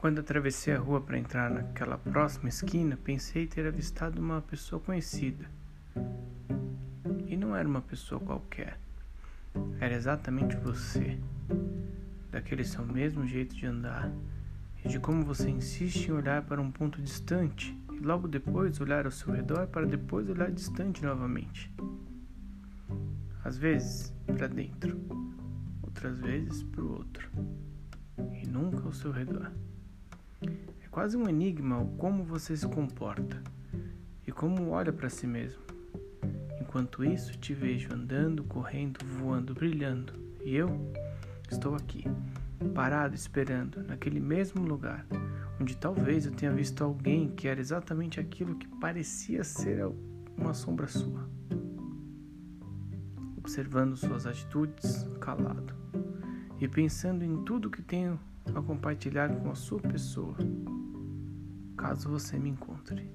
Quando atravessei a rua para entrar naquela próxima esquina, pensei ter avistado uma pessoa conhecida. E não era uma pessoa qualquer. Era exatamente você. Daquele seu mesmo jeito de andar e de como você insiste em olhar para um ponto distante e logo depois olhar ao seu redor para depois olhar distante novamente. Às vezes para dentro, outras vezes para o outro, e nunca ao seu redor. É quase um enigma o como você se comporta e como olha para si mesmo. Enquanto isso, te vejo andando, correndo, voando, brilhando, e eu estou aqui, parado esperando, naquele mesmo lugar, onde talvez eu tenha visto alguém que era exatamente aquilo que parecia ser uma sombra sua. Observando suas atitudes, calado, e pensando em tudo que tenho a compartilhar com a sua pessoa, caso você me encontre.